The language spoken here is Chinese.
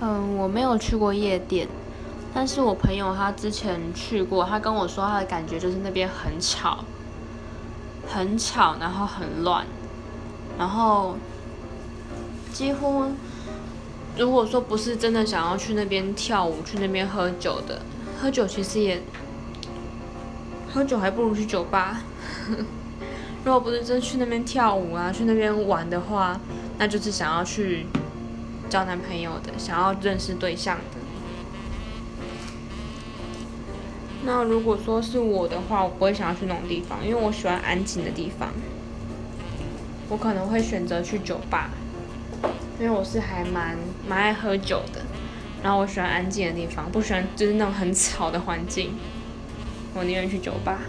嗯，我没有去过夜店，但是我朋友他之前去过，他跟我说他的感觉就是那边很吵，很吵，然后很乱，然后几乎如果说不是真的想要去那边跳舞、去那边喝酒的，喝酒其实也喝酒还不如去酒吧。如果不是真去那边跳舞啊，去那边玩的话，那就是想要去。交男朋友的，想要认识对象的。那如果说是我的话，我不会想要去那种地方，因为我喜欢安静的地方。我可能会选择去酒吧，因为我是还蛮蛮爱喝酒的。然后我喜欢安静的地方，不喜欢就是那种很吵的环境。我宁愿去酒吧。